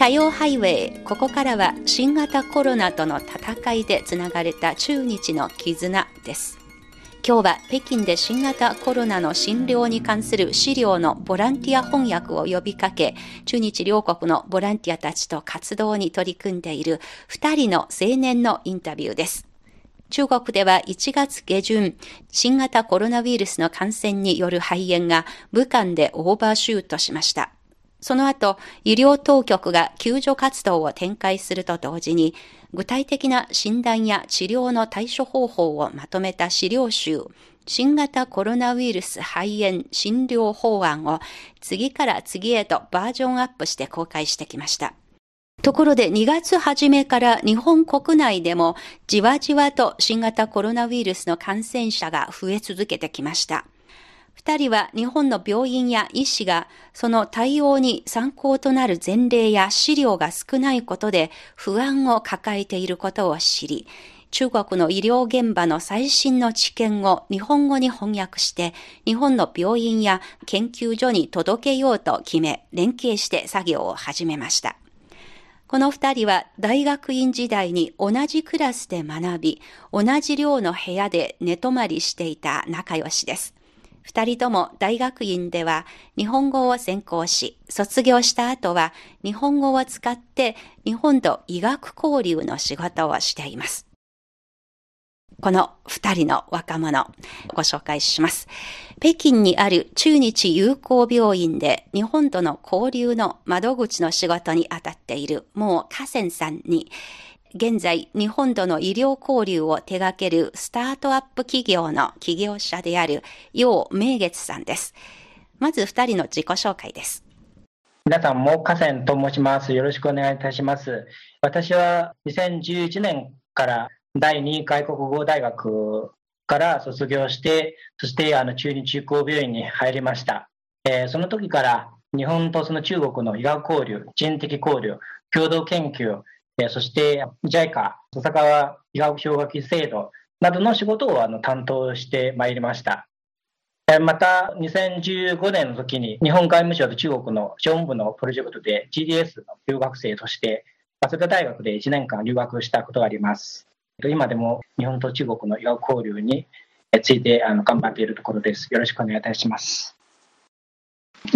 火曜ハイウェイここからは新型コロナとの戦いでつながれた中日の絆です今日は北京で新型コロナの診療に関する資料のボランティア翻訳を呼びかけ、中日両国のボランティアたちと活動に取り組んでいる2人の青年のインタビューです。中国では1月下旬、新型コロナウイルスの感染による肺炎が武漢でオーバーシュートしました。その後、医療当局が救助活動を展開すると同時に、具体的な診断や治療の対処方法をまとめた資料集、新型コロナウイルス肺炎診療法案を次から次へとバージョンアップして公開してきました。ところで2月初めから日本国内でもじわじわと新型コロナウイルスの感染者が増え続けてきました。二人は日本の病院や医師がその対応に参考となる前例や資料が少ないことで不安を抱えていることを知り、中国の医療現場の最新の知見を日本語に翻訳して、日本の病院や研究所に届けようと決め、連携して作業を始めました。この二人は大学院時代に同じクラスで学び、同じ寮の部屋で寝泊まりしていた仲良しです。二人とも大学院では日本語を専攻し、卒業した後は日本語を使って日本と医学交流の仕事をしています。この二人の若者、ご紹介します。北京にある中日友好病院で日本との交流の窓口の仕事に当たっている、もう河川さんに、現在、日本との医療交流を手掛けるスタートアップ企業の起業者である、楊明月さんです。まず二人の自己紹介です。皆さん、も河川と申します。よろしくお願いいたします。私は2011年から第2外国語大学から卒業して、そしてあの中日中高病院に入りました。えー、その時から日本とその中国の医学交流、人的交流、共同研究、そして JICA、笹川医学奨学金制度などの仕事をあの担当してまいりました。また、2015年の時に日本外務省と中国の商務部のプロジェクトで GDS の留学生として、早稲田大学で1年間留学したことがあります。今でも日本と中国の医学交流についてあの頑張っているところです。よろしくお願いいたします。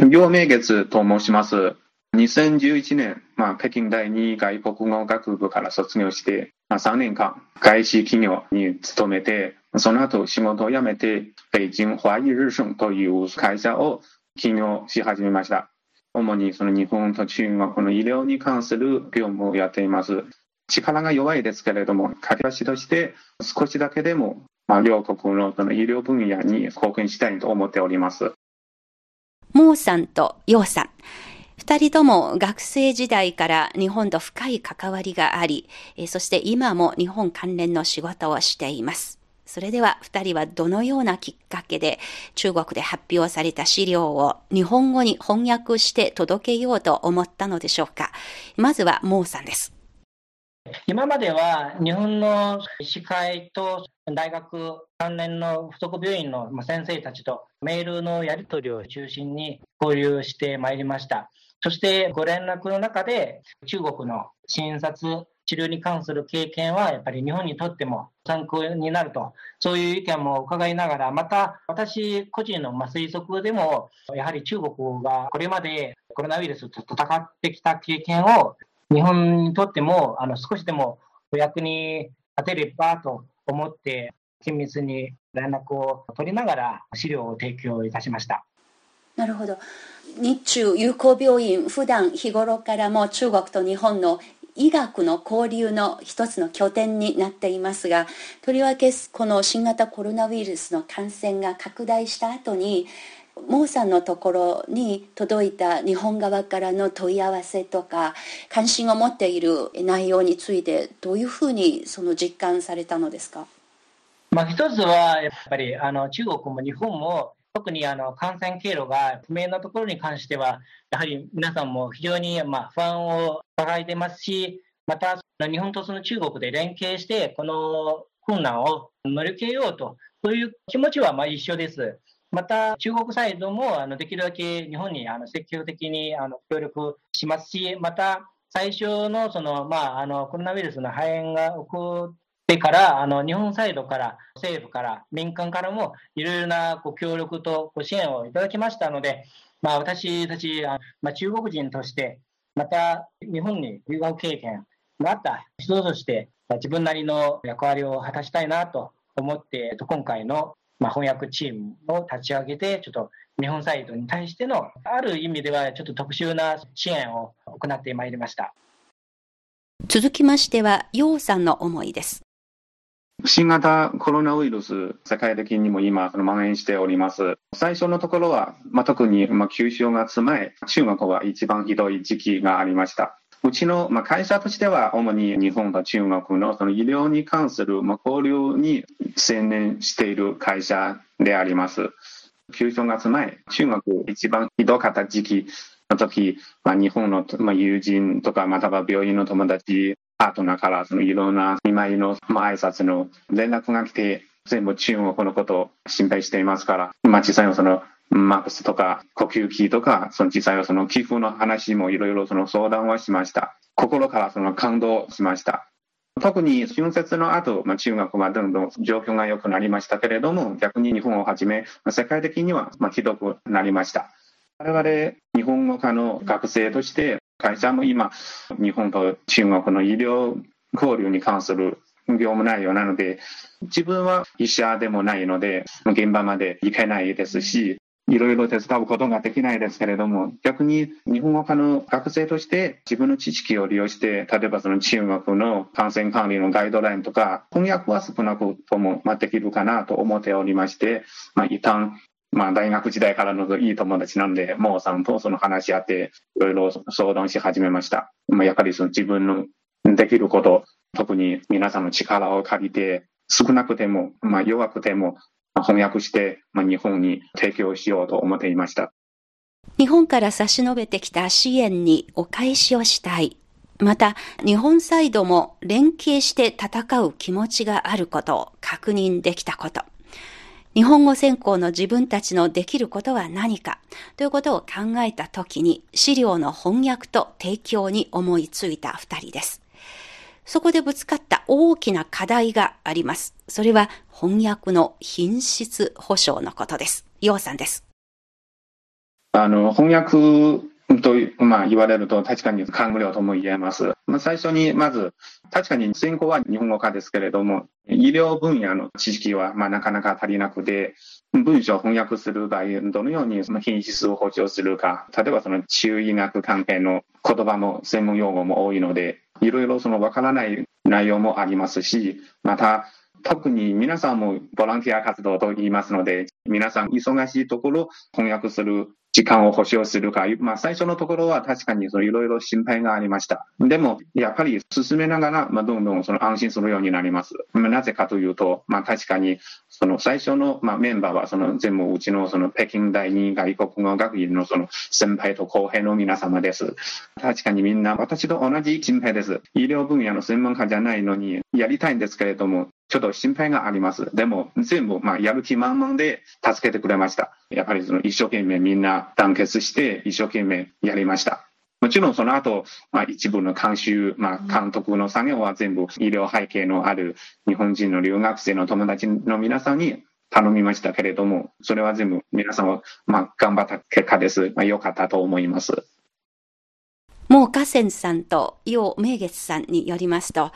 両名月と申します。2011年、まあ、北京第二外国語学部から卒業して、まあ、3年間、外資企業に勤めて、その後仕事を辞めて、北京華裔日盛という会社を起業し始めました。主にその日本と中国の医療に関する業務をやっています。力が弱いですけれども、駆け足として少しだけでも、まあ、両国のその医療分野に貢献したいと思っております。モーさんとヨウさん。二人とも学生時代から日本と深い関わりがあり、そして今も日本関連の仕事をしています。それでは二人はどのようなきっかけで中国で発表された資料を日本語に翻訳して届けようと思ったのでしょうか。まずはモーさんです。今までは日本の医師会と大学関連の附属病院の先生たちとメールのやり取りを中心に交流してまいりました。そしてご連絡の中で中国の診察、治療に関する経験はやっぱり日本にとっても参考になると、そういう意見も伺いながら、また私個人の推測でも、やはり中国がこれまでコロナウイルスと戦ってきた経験を日本にとってもあの少しでもお役に立てればと思って、緊密に連絡を取りながら資料を提供いたしました。なるほど。日中友好病院普段日頃からも中国と日本の医学の交流の一つの拠点になっていますがとりわけこの新型コロナウイルスの感染が拡大した後にモーさんのところに届いた日本側からの問い合わせとか関心を持っている内容についてどういうふうにその実感されたのですか、まあ、一つはやっぱりあの中国も日本も特にあの感染経路が不明なところに関しては、やはり皆さんも非常にまあ不安を抱えてますし、また日本とその中国で連携して、この困難を乗り切れようと、そういう気持ちはまあ一緒です。また、中国サイドもあのできるだけ日本にあの積極的にあの協力しますし、また、最初のその、まあ、あのコロナウイルスの肺炎が起こってから、あの日本サイドから、政府から、民間からもいろいろなご協力とご支援をいただきましたので、まあ、私たち、まあ、中国人として、また日本に留学経験があった人として、自分なりの役割を果たしたいなと思って、今回の翻訳チームを立ち上げて、ちょっと日本サイドに対しての、ある意味ではちょっと特殊な支援を行ってまいりました。続きましては、楊さんの思いです。新型コロナウイルス、世界的にも今、蔓延しております。最初のところは、まあ、特に、まあ、9正月前、中国は一番ひどい時期がありました。うちの、まあ、会社としては、主に日本と中国のその医療に関する、まあ、交流に専念している会社であります。旧正月前、中国一番ひどかった時期の時、まあ、日本の、まあ、友人とか、または病院の友達、パートナーからそのいろんな見舞いの、まあ、挨拶の連絡が来て、全部中国のことを心配していますから、まあ、実際のそのマックスとか呼吸器とか、その実際はその寄付の話もいろいろその相談はしました。心からその感動しました。特に春節の後、まあ、中国はどんどん状況が良くなりましたけれども、逆に日本をはじめ、世界的にはまあひどくなりました。我々、日本語科の学生として、会社も今、日本と中国の医療交流に関する業務内容なので、自分は医者でもないので、現場まで行けないですし、いろいろ手伝うことができないですけれども、逆に日本語科の学生として自分の知識を利用して、例えばその中国の感染管理のガイドラインとか、翻訳は少なくともできるかなと思っておりまして、まあ、一旦まあ、大学時代からのいい友達なんで、モーさんとその話し合って、いろいろ相談し始めました。まあ、やっぱりその自分のできること、特に皆さんの力を借りて、少なくても、まあ、弱くても、翻訳して、日本に提供しようと思っていました。日本から差し伸べてきた支援にお返しをしたい。また、日本サイドも連携して戦う気持ちがあることを確認できたこと。日本語専攻の自分たちのできることは何かということを考えたときに資料の翻訳と提供に思いついた二人です。そこでぶつかった大きな課題があります。それは翻訳の品質保証のことです。楊さんです。あの、翻訳と、まあ、言われると確かに感無量とも言えます。まあ、最初にまず、確かに専攻は日本語科ですけれども、医療分野の知識はまあなかなか足りなくて、文章を翻訳する場合、どのようにその品質を保証するか、例えばその中医学関係の言葉も専門用語も多いので、いろいろそのわからない内容もありますし、また、特に皆さんもボランティア活動と言いますので、皆さん忙しいところ翻訳する時間を保証するか、まあ、最初のところは確かにいろいろ心配がありました。でも、やっぱり進めながら、まあ、どんどんその安心するようになります。まあ、なぜかというと、まあ、確かに、その最初の、まあ、メンバーは、その全部うちのその北京第二外国語学院のその先輩と後輩の皆様です。確かにみんな私と同じ心配です。医療分野の専門家じゃないのに、やりたいんですけれども、ちょっと心配があります。でも、全部、まあ、やる気満々で助けてくれました。やっぱりその一生懸命みんな団結して一生懸命やりました。もちろんその後、まあ、一部の監修、まあ、監督の作業は全部医療背景のある日本人の留学生の友達の皆さんに頼みましたけれども、それは全部皆さんは、まあ、頑張った結果です。まあ、良かったと思います。もう河川さんと楊明月さんによりますと、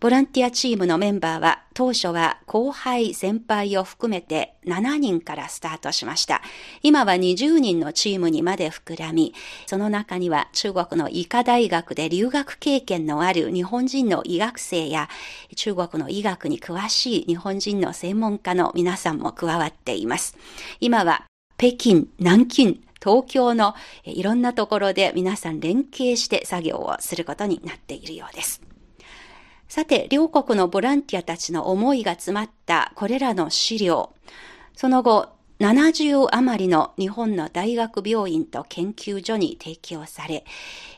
ボランティアチームのメンバーは当初は後輩、先輩を含めて7人からスタートしました。今は20人のチームにまで膨らみ、その中には中国の医科大学で留学経験のある日本人の医学生や中国の医学に詳しい日本人の専門家の皆さんも加わっています。今は北京、南京、東京のいろんなところで皆さん連携して作業をすることになっているようです。さて、両国のボランティアたちの思いが詰まったこれらの資料。その後、70余りの日本の大学病院と研究所に提供され、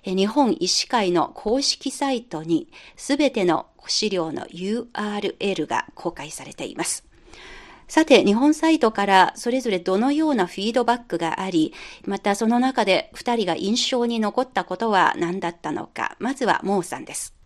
日本医師会の公式サイトにすべての資料の URL が公開されています。さて、日本サイトからそれぞれどのようなフィードバックがあり、またその中で2人が印象に残ったことは何だったのか、まずはモーさんです。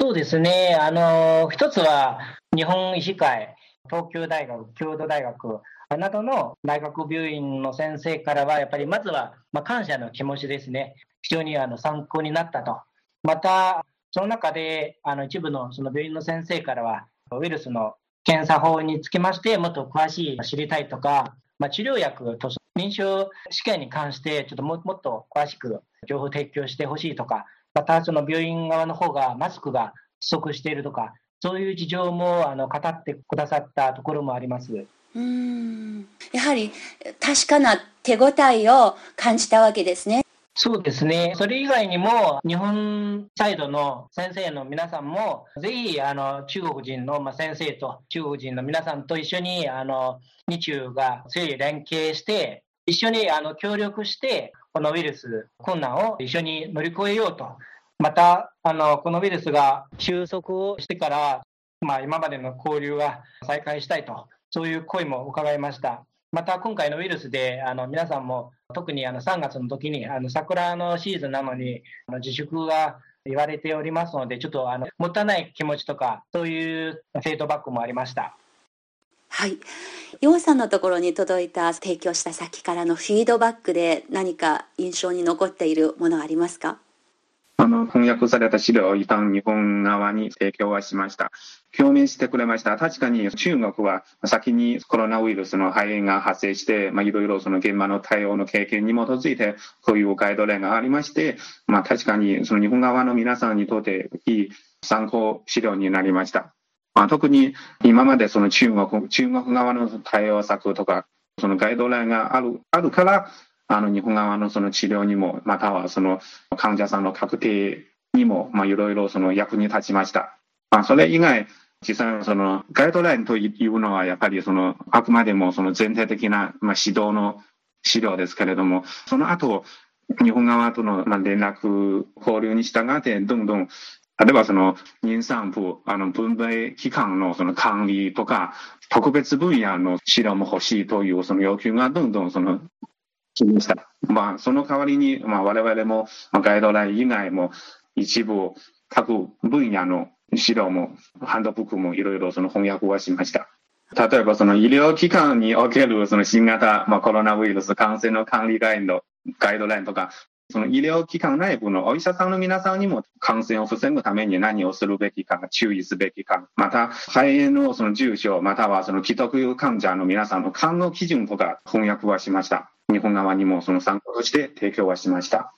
そうですね、あの一つは日本医師会、東京大学、京都大学などの大学病院の先生からは、やっぱりまずは、まあ、感謝の気持ちですね、非常にあの参考になったと。また、その中であの一部のその病院の先生からは、ウイルスの検査法につきまして、もっと詳しい知りたいとか、まあ、治療薬と臨床試験に関して、ちょっとももっと詳しく情報提供してほしいとか、またその病院側の方がマスクが不足しているとか、そういう事情もあの語ってくださったところもあります。うんやはり確かな手応えを感じたわけですね。そうですね。それ以外にも、日本サイドの先生の皆さんも、ぜひ、あの、中国人の、ま先生と中国人の皆さんと一緒に、あの、日中が強い連携して、一緒にあの協力して、このウイルス困難を一緒に乗り越えようと。また、あの、このウイルスが収束をしてから、まあ、今までの交流は再開したいと、そういう声も伺いました。また今回のウイルスであの皆さんも特にあの3月の時にあの桜のシーズンなのにあの自粛が言われておりますので、ちょっとあのもったいない気持ちとか、そういうフェイドバックもありました。はい。ヨウさんのところに届いた提供した先からのフィードバックで何か印象に残っているものありますか？あの翻訳された資料を一旦日本側に提供はしました。表明してくれました。確かに中国は先にコロナウイルスの肺炎が発生して、まあ、いろいろその現場の対応の経験に基づいて、こういうガイドラインがありまして、まあ、確かにその日本側の皆さんにとっていい参考資料になりました。まあ、特に今までその中国、中国側の対応策とか、そのガイドラインがあるあるから、あの日本側のその治療にも、またはその患者さんの確定にも、いろいろ役に立ちました。まあ、それ以外、実際そのガイドラインというのはやっぱりそのあくまでもその全体的な、まあ、指導の資料ですけれども、その後、日本側との連絡、交流に従って、どんどん、例えばその妊産婦、あの分娩期間のその管理とか、特別分野の資料も欲しいというその要求がどんどんそのきました。まあ、その代わりに、まあ、我々も、ガイドライン以外も、一部、各分野の資料も、ハンドブックもいろいろその翻訳はしました。例えば、その医療機関におけるその新型、まあ、コロナウイルス感染の管理ガイドガイドラインとか、その医療機関内部のお医者さんの皆さんにも感染を防ぐために何をするべきか、注意すべきか、また肺炎のその重症、またはその既得患者の皆さんの看護基準とか翻訳はしました。日本側にもその参考として提供はしました。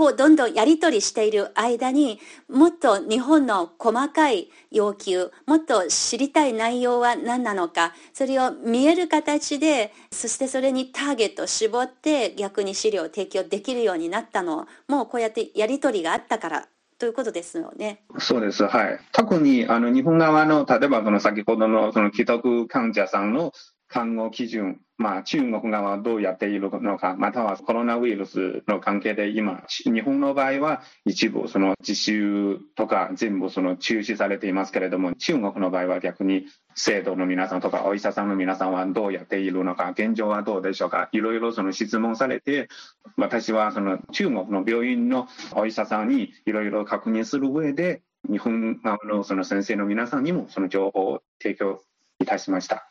こうどんどんやり取りしている間にもっと日本の細かい要求もっと知りたい内容は何なのかそれを見える形でそしてそれにターゲットを絞って逆に資料を提供できるようになったのもうこうやってやり取りがあったからということですよね。そうです。はい。特に、あの、日本側の、例えば、その先ほどの、その既得患者さんの看護基準、まあ、中国側はどうやっているのか、またはコロナウイルスの関係で今、日本の場合は一部その実習とか全部その中止されていますけれども、中国の場合は逆に生徒の皆さんとかお医者さんの皆さんはどうやっているのか、現状はどうでしょうか、いろいろその質問されて、私はその中国の病院のお医者さんにいろいろ確認する上で、日本側のその先生の皆さんにもその情報を提供いたしました。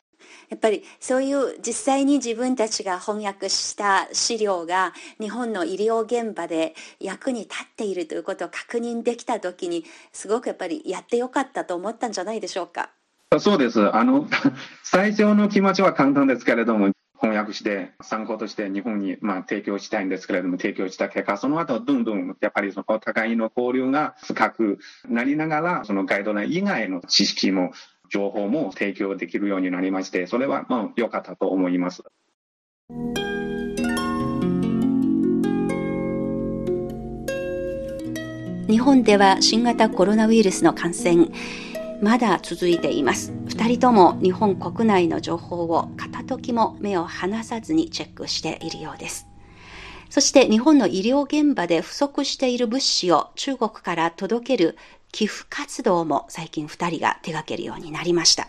やっぱりそういう実際に自分たちが翻訳した資料が日本の医療現場で役に立っているということを確認できた時にすごくやっぱりやってよかったと思ったんじゃないでしょうか？そうです。あの、最初の気持ちは簡単ですけれども、翻訳して参考として日本にまあ提供したいんですけれども、提供した結果、その後どんどんやっぱりそのお互いの交流が深くなりながら、そのガイドライン以外の知識も情報も提供できるようになりまして、それはまあ良かったと思います。日本では新型コロナウイルスの感染、まだ続いています。2人とも日本国内の情報を片時も目を離さずにチェックしているようです。そして日本の医療現場で不足している物資を中国から届ける寄付活動も最近2人が手掛けるようになりました。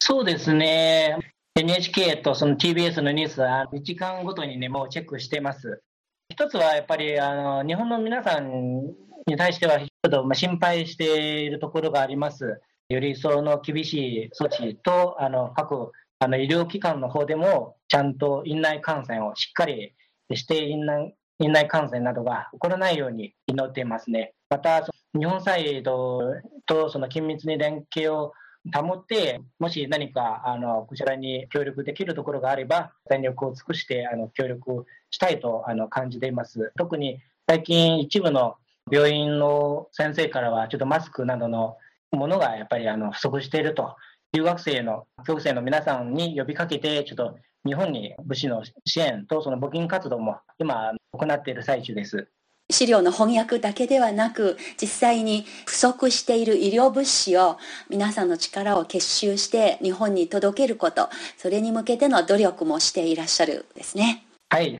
そうですね。NHK とその TBS のニュースは1時間ごとにね、もうチェックしてます。一つはやっぱりあの日本の皆さんに対しては、ちょっと心配しているところがあります。より一層の厳しい措置と、あの各あの医療機関の方でも、ちゃんと院内感染をしっかりして院内、院内感染などが起こらないように祈っていますね。また、日本サイドとその緊密に連携を保って、もし何かあのこちらに協力できるところがあれば、全力を尽くしてあの協力したいとあの感じています。特に最近、一部の病院の先生からは、ちょっとマスクなどのものがやっぱりあの不足していると、留学生の、教生の皆さんに呼びかけて、ちょっと日本に物資の支援とその募金活動も今行っている最中です。資料の翻訳だけではなく、実際に不足している医療物資を皆さんの力を結集して日本に届けること、それに向けての努力もしていらっしゃるですね。はい。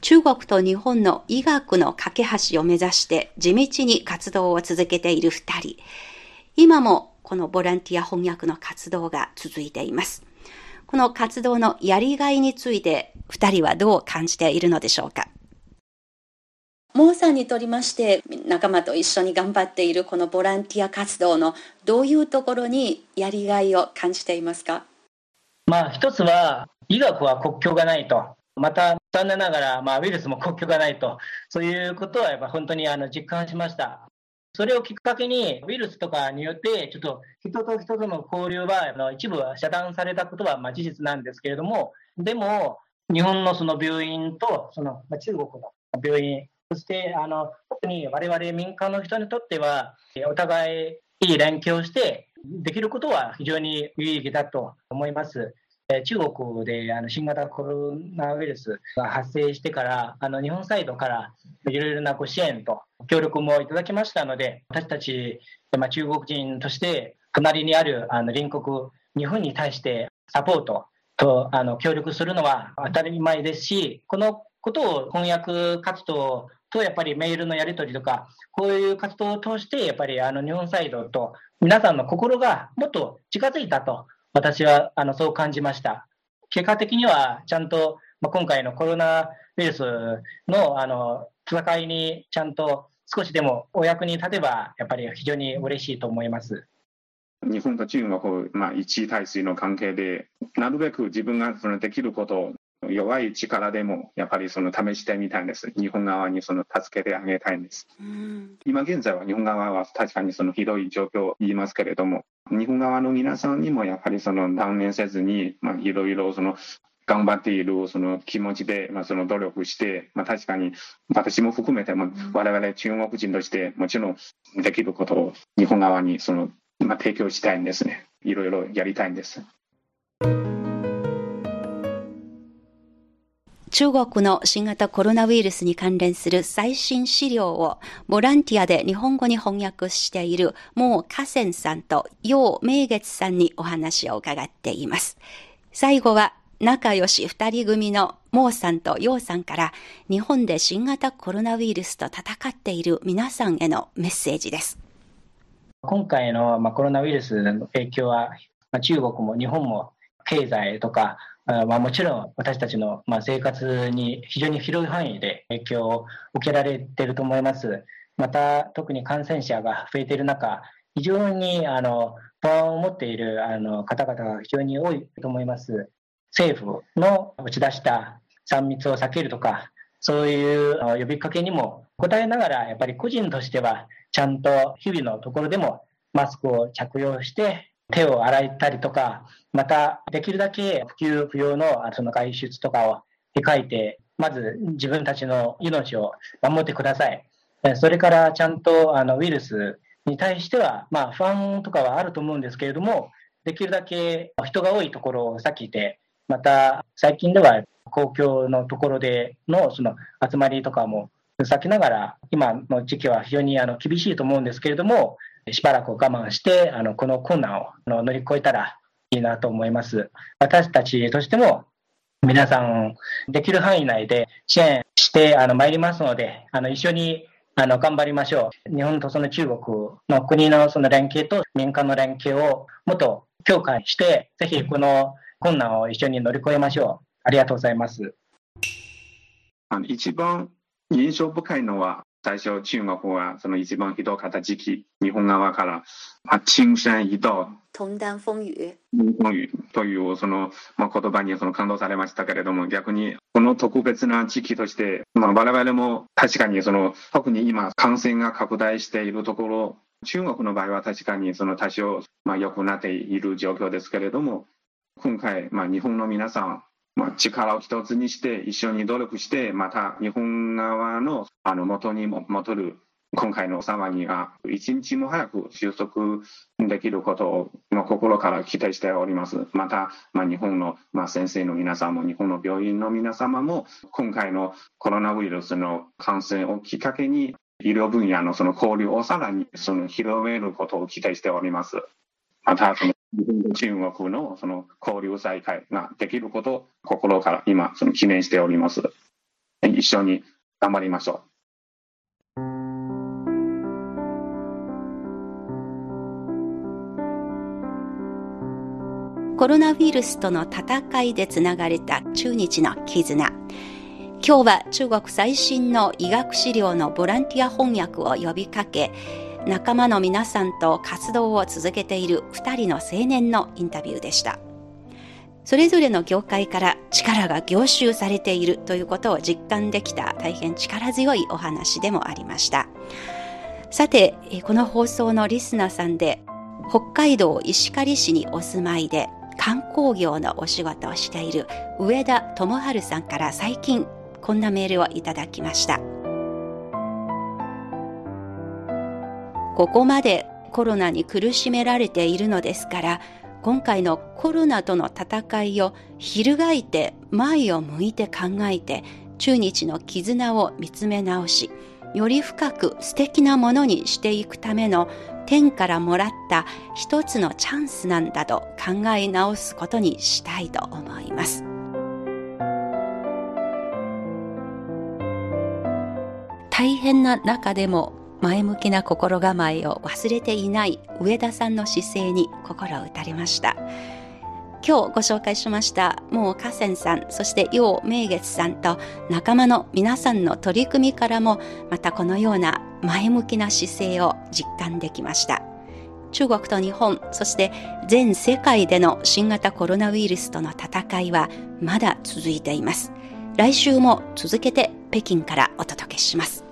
中国と日本の医学の架け橋を目指して地道に活動を続けている二人。今もこのボランティア翻訳の活動が続いています。この活動のやりがいについて二人はどう感じているのでしょうか？モーさんにとりまして仲間と一緒に頑張っているこのボランティア活動のどういうところにやりがいを感じていますか？まあ一つは医学は国境がないと。また残念ながら、まあ、ウイルスも国境がないと。そういうことはやっぱ本当にあの実感しました。それをきっかけにウイルスとかによってちょっと人と人との交流はあの一部は遮断されたことはま事実なんですけれどもでも日本のその病院とその、中国の病院そして、あの、特に我々民間の人にとっては、お互いいい連携をして、できることは非常に有意義だと思います。中国であの新型コロナウイルスが発生してから、あの日本サイドからいろいろなご支援と協力もいただきましたので、私たち、まあ、中国人として隣にあるあの隣国、日本に対してサポートとあの協力するのは当たり前ですし、このことを翻訳活動とやっぱりメールのやり取りとか、こういう活動を通して、やっぱりあの日本サイドと皆さんの心がもっと近づいたと、私はあのそう感じました。結果的には、ちゃんと、まあ、今回のコロナウイルスのあの戦いにちゃんと少しでもお役に立てば、やっぱり非常に嬉しいと思います。日本と中国、まあ、一対水の関係で、なるべく自分ができること弱い力でもやっぱりその試してみたいんです。日本側にその助けてあげたいんです。うん、今現在は日本側は確かにそのひどい状況を言いますけれども、日本側の皆さんにもやっぱりその断念せずに、まあ、いろいろその頑張っているその気持ちで、まあ、その努力して、まあ、確かに私も含めて、まあ、我々中国人としてもちろんできることを日本側にその、まあ、提供したいんですね。いろいろやりたいんです。中国の新型コロナウイルスに関連する最新資料をボランティアで日本語に翻訳しているモー・カセンさんと楊明月さんにお話を伺っています。最後は仲良し二人組のモーさんと楊さんから日本で新型コロナウイルスと戦っている皆さんへのメッセージです。今回のコロナウイルスの影響は中国も日本も経済とかあまあ、もちろん私たちのまあ生活に非常に広い範囲で影響を受けられていると思います。また、特に感染者が増えている中、非常にあの不安を持っているあの方々が非常に多いと思います。政府の打ち出した3密を避けるとか、そういう呼びかけにも応えながら、やっぱり個人としては、ちゃんと日々のところでもマスクを着用して、手を洗ったりとか、また、できるだけ普及不要のその外出とかを控えて、まず自分たちの命を守ってください。それからちゃんとあのウイルスに対しては、まあ、不安とかはあると思うんですけれども、できるだけ人が多いところを避けて、また最近では公共のところでのその集まりとかも避けながら、今の時期は非常にあの厳しいと思うんですけれども、しばらく我慢して、あの、この困難を乗り越えたらいいなと思います。私たちとしても、皆さん、できる範囲内で支援してあの参りますので、あの一緒にあの頑張りましょう。日本とその中国の国のその連携と民間の連携をもっと強化して、ぜひこの困難を一緒に乗り越えましょう。ありがとうございます。あの一番印象深いのは、最初中国はその一番ひどかった時期、日本側から、まあ、青山一道。同担風雨。風雨というその、まあ、言葉にその感動されましたけれども、逆にこの特別な時期として、まあ、我々も確かにその、特に今感染が拡大しているところ、中国の場合は確かにその多少、まあ、良くなっている状況ですけれども、今回、まあ、日本の皆さん、まあ、力を一つにして一緒に努力して、また日本側のあの元に戻る今回の騒ぎが一日も早く収束できることを、まあ、心から期待しております。また、まあ、日本の、まあ、先生の皆さんも、日本の病院の皆様も、今回のコロナウイルスの感染をきっかけに、医療分野のその交流をさらにその広めることを期待しております。また、その中国のその交流再開ができることを心から今、その記念しております。一緒に頑張りましょう。コロナウイルスとの戦いでつながれた中日の絆。今日は中国最新の医学資料のボランティア翻訳を呼びかけ、仲間の皆さんと活動を続けている2人の青年のインタビューでした。それぞれの業界から力が凝集されているということを実感できた大変力強いお話でもありました。さて、この放送のリスナーさんで北海道石狩市にお住まいで観光業のお仕事をしている上田智春さんから最近こんなメールをいただきました。ここまでコロナに苦しめられているのですから今回のコロナとの戦いを翻って前を向いて考えて中日の絆を見つめ直しより深く素敵なものにしていくための天からもらった一つのチャンスなんだと考え直すことにしたいと思います。大変な中でも前向きな心構えを忘れていない上田さんの姿勢に心を打たれました。今日ご紹介しましたもう河川さんそして楊明月さんと仲間の皆さんの取り組みからもまたこのような前向きな姿勢を実感できました。中国と日本そして全世界での新型コロナウイルスとの戦いはまだ続いています。来週も続けて北京からお届けします。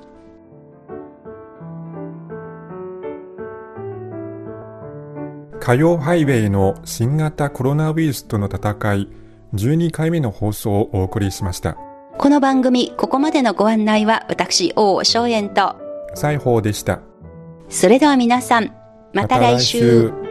火曜ハイウェイの新型コロナウイルスとの戦い12回目の放送をお送りしました。この番組、ここまでのご案内は私、王正円と西宝でした。それでは皆さん、また来週。ま